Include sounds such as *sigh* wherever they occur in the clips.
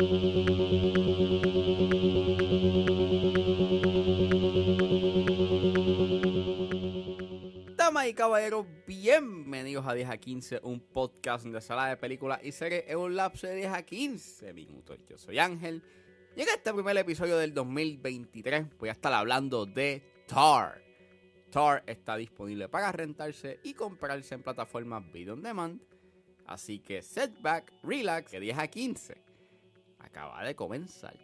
Damas y caballeros, bienvenidos a 10 a 15, un podcast de sala de películas y series en un lapso de 10 a 15 minutos. Yo soy Ángel en este primer episodio del 2023 voy a estar hablando de Tar. Tar está disponible para rentarse y comprarse en plataformas video on demand. Así que setback, relax, que 10 a 15 acaba de comenzar.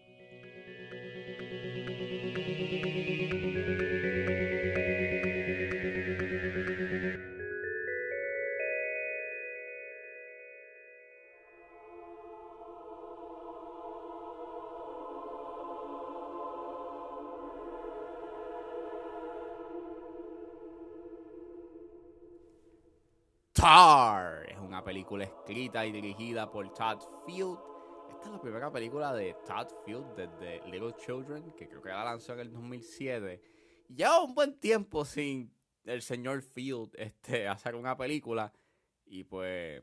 Tar es una película escrita y dirigida por Todd Field. Es la primera película de Todd Field desde Little Children, que creo que la lanzó en el 2007. Ya un buen tiempo sin el señor Field este, *laughs* hacer una película. Y pues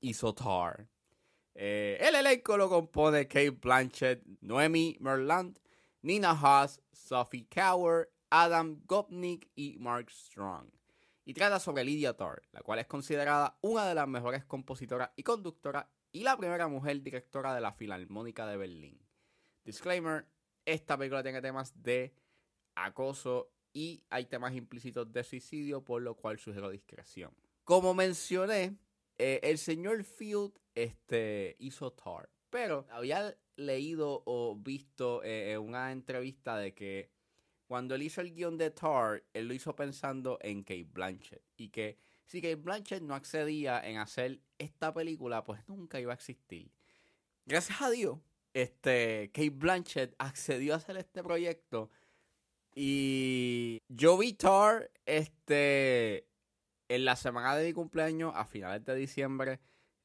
hizo Tar. Eh, el elenco lo compone Kate Blanchett, Noemi Merland, Nina Haas, Sophie Cower, Adam Gopnik y Mark Strong y trata sobre Lydia Tarr, la cual es considerada una de las mejores compositoras y conductoras y la primera mujer directora de la Filarmónica de Berlín. Disclaimer, esta película tiene temas de acoso y hay temas implícitos de suicidio, por lo cual sugiero discreción. Como mencioné, eh, el señor Field este, hizo Tar, pero había leído o visto eh, una entrevista de que cuando él hizo el guion de Tar, él lo hizo pensando en Kate Blanchett. Y que si Kate Blanchett no accedía en hacer esta película, pues nunca iba a existir. Gracias a Dios, este, Kate Blanchett accedió a hacer este proyecto. Y yo vi Tar este, en la semana de mi cumpleaños, a finales de diciembre.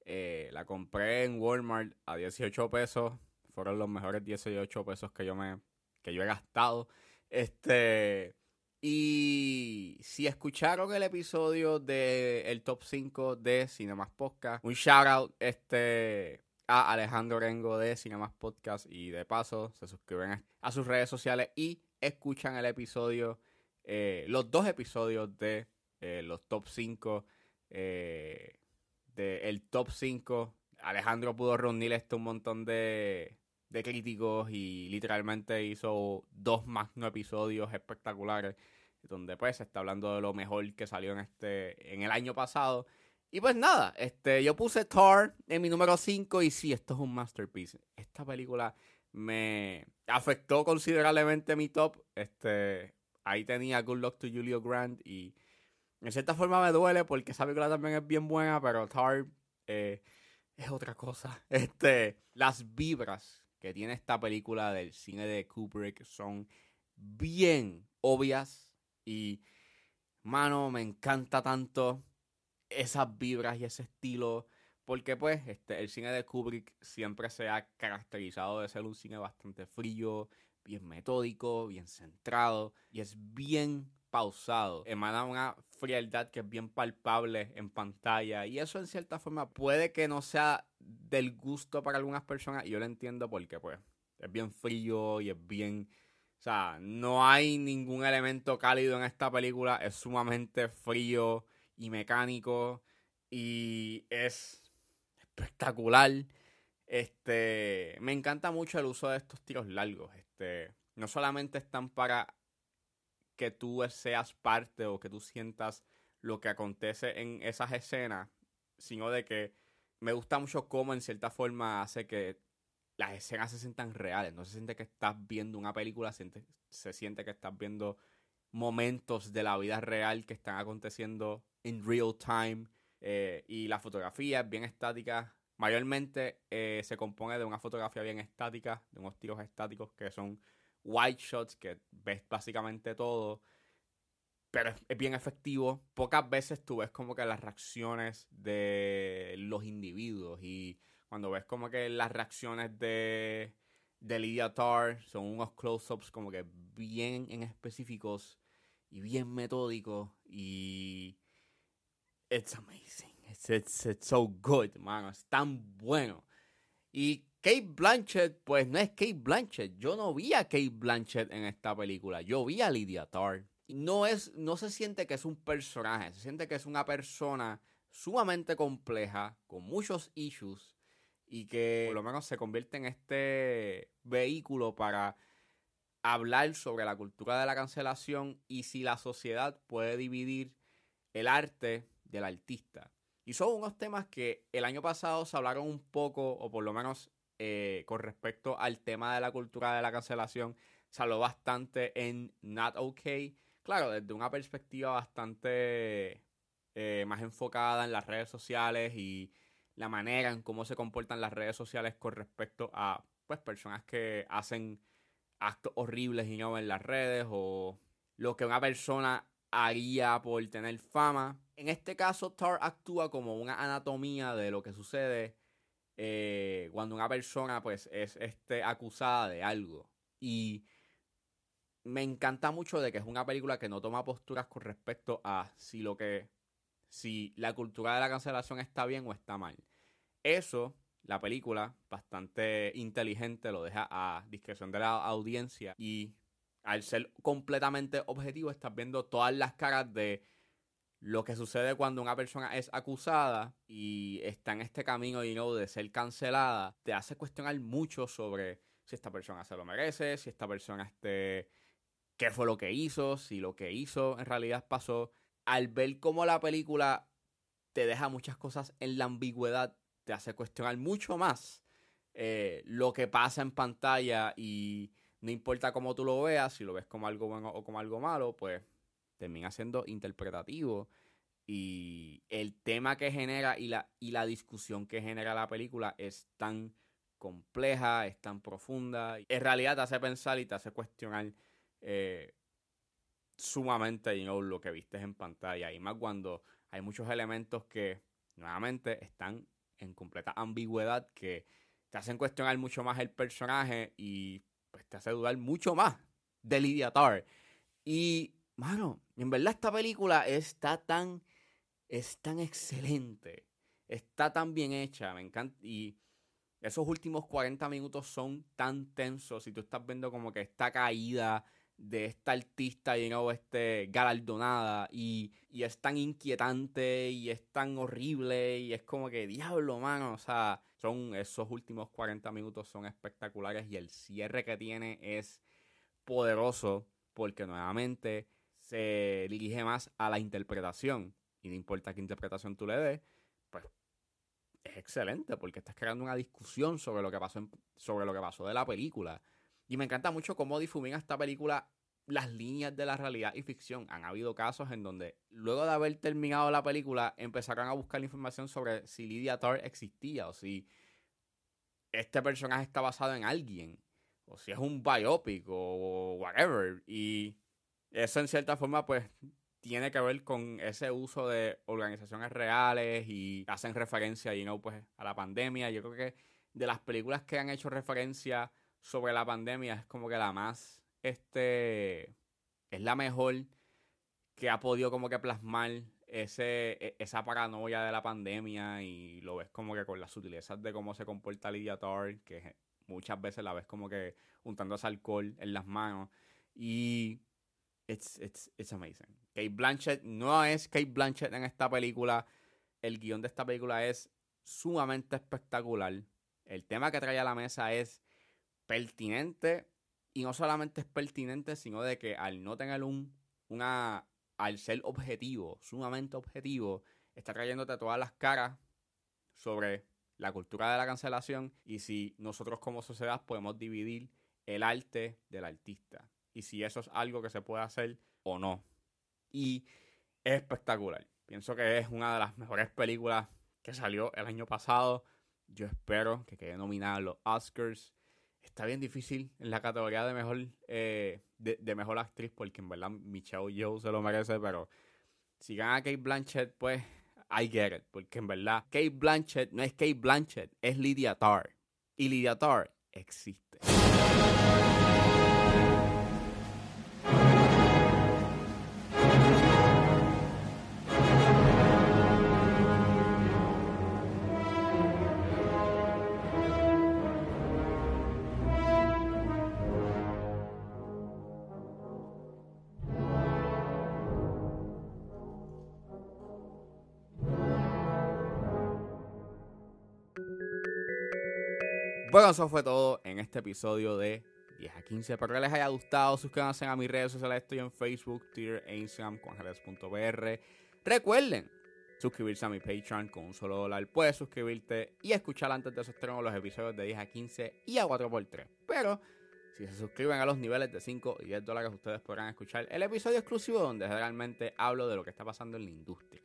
Eh, la compré en Walmart a 18 pesos. Fueron los mejores 18 pesos que yo, me, que yo he gastado. Este. Y si escucharon el episodio de el top 5 de Cinemas Podcast, un shout out este, a Alejandro Rengo de Cinemas Podcast y de paso se suscriben a sus redes sociales y escuchan el episodio, eh, los dos episodios de eh, los top 5 eh, de el top 5. Alejandro pudo reunir un montón de, de críticos y literalmente hizo dos magno episodios espectaculares donde pues se está hablando de lo mejor que salió en este en el año pasado y pues nada, este yo puse Thor en mi número 5 y sí, esto es un masterpiece. Esta película me afectó considerablemente mi top. Este ahí tenía Good Luck to Julio Grant y en cierta forma me duele porque esa película también es bien buena, pero Thor eh, es otra cosa. *laughs* Este, las vibras que tiene esta película del cine de Kubrick son bien obvias y, mano, me encanta tanto esas vibras y ese estilo. Porque pues este, el cine de Kubrick siempre se ha caracterizado de ser un cine bastante frío, bien metódico, bien centrado y es bien pausado. Emana una frialdad que es bien palpable en pantalla y eso en cierta forma puede que no sea del gusto para algunas personas yo lo entiendo porque pues es bien frío y es bien... O sea, no hay ningún elemento cálido en esta película, es sumamente frío y mecánico y es espectacular. Este, me encanta mucho el uso de estos tiros largos. Este, no solamente están para que tú seas parte o que tú sientas lo que acontece en esas escenas, sino de que me gusta mucho cómo en cierta forma hace que las escenas se sientan reales. No se siente que estás viendo una película, se, se siente que estás viendo momentos de la vida real que están aconteciendo en real time. Eh, y la fotografía es bien estática. Mayormente eh, se compone de una fotografía bien estática, de unos tiros estáticos que son white shots, que ves básicamente todo pero es, bien efectivo. Pocas veces tú ves como que las reacciones de los individuos y cuando ves como que las reacciones de, de Lydia Tarr son unos close-ups como que bien en específicos y bien metódicos y it's amazing. It's, it's, it's so good, mano. Es tan bueno. Y Kate Blanchett, pues no es Kate Blanchett. Yo no vi a Kate Blanchett en esta película. Yo vi a Lydia Tarr. No, es, no se siente que es un personaje, se siente que es una persona sumamente compleja, con muchos issues, y que por lo menos se convierte en este vehículo para hablar sobre la cultura de la cancelación y si la sociedad puede dividir el arte del artista. Y son unos temas que el año pasado se hablaron un poco, o por lo menos eh, con respecto al tema de la cultura de la cancelación, se habló bastante en Not OK. Claro, desde una perspectiva bastante eh, más enfocada en las redes sociales y la manera en cómo se comportan las redes sociales con respecto a pues personas que hacen actos horribles y no en las redes o lo que una persona haría por tener fama. En este caso, Tar actúa como una anatomía de lo que sucede eh, cuando una persona pues es este, acusada de algo. Y me encanta mucho de que es una película que no toma posturas con respecto a si lo que si la cultura de la cancelación está bien o está mal. Eso, la película, bastante inteligente, lo deja a discreción de la audiencia y al ser completamente objetivo estás viendo todas las caras de lo que sucede cuando una persona es acusada y está en este camino de ser cancelada, te hace cuestionar mucho sobre si esta persona se lo merece, si esta persona este qué fue lo que hizo, si lo que hizo en realidad pasó. Al ver cómo la película te deja muchas cosas en la ambigüedad, te hace cuestionar mucho más eh, lo que pasa en pantalla y no importa cómo tú lo veas, si lo ves como algo bueno o como algo malo, pues termina siendo interpretativo. Y el tema que genera y la, y la discusión que genera la película es tan compleja, es tan profunda. En realidad te hace pensar y te hace cuestionar eh, sumamente lo que viste en pantalla. Y más cuando hay muchos elementos que nuevamente están en completa ambigüedad que te hacen cuestionar mucho más el personaje y pues te hace dudar mucho más de Lydia Tar. Y mano, en verdad esta película está tan, es tan excelente, está tan bien hecha, me encanta. Y esos últimos 40 minutos son tan tensos y tú estás viendo como que esta caída de esta artista, you este, galardonada y, y, es tan inquietante y es tan horrible y es como que diablo, mano, o sea, son esos últimos 40 minutos son espectaculares y el cierre que tiene es poderoso porque nuevamente se dirige más a la interpretación. Y no importa qué interpretación tú le des, pues es excelente porque estás creando una discusión sobre lo que pasó, sobre lo que pasó de la película. Y me encanta mucho cómo difumina esta película las líneas de la realidad y ficción. Han habido casos en donde, luego de haber terminado la película, empezaron a buscar información sobre si Lydia Tarr existía o si este personaje está basado en alguien, o si es un biopic o whatever. Y eso en cierta forma pues tiene que ver con ese uso de organizaciones reales y hacen referencia y no pues a la pandemia. Yo creo que de las películas que han hecho referencia sobre la pandemia es como que la más este es la mejor que ha podido como que plasmar ese, e, esa paranoia de la pandemia y lo ves como que con las sutilezas de cómo se comporta Lydia Tarr, que muchas veces la ves como que untando ese alcohol en las manos y it's, it's, it's amazing. Kate Blanchett no es Kate Blanchett en esta película. El guion de esta película es sumamente espectacular. El tema que trae a la mesa es pertinente. Y no solamente es pertinente, sino de que al no tener un, una, al ser objetivo, sumamente objetivo, está trayéndote todas las caras sobre la cultura de la cancelación y si nosotros como sociedad podemos dividir el arte del artista y si eso es algo que se puede hacer o no. Y es espectacular. Pienso que es una de las mejores películas que salió el año pasado. Yo espero que quede nominada a los Oscars. Está bien difícil en la categoría de mejor eh, de, mejor actriz porque en verdad Michelle Yeoh se lo merece, pero si gana Kate Blanchett, pues I get it, porque en verdad Kate Blanchett no es Kate Blanchett, es Lydia Tarr. Y Lydia Tarr existe. Bueno, eso fue todo en este episodio de 10 a 15. Espero que les haya gustado. Suscríbanse a mis redes sociales. Estoy en Facebook, Twitter e Instagram, juanjeres.br. Recuerden suscribirse a mi Patreon con un solo dólar. Puedes suscribirte y escuchar antes de su estreno los episodios de 10 a 15 y a 4x3. Pero si se suscriben a los niveles de 5 y 10 dólares, ustedes podrán escuchar el episodio exclusivo donde realmente hablo de lo que está pasando en la industria.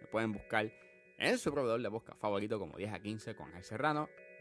Me pueden buscar en su proveedor de busca favorito como 10 a 15 con El Serrano.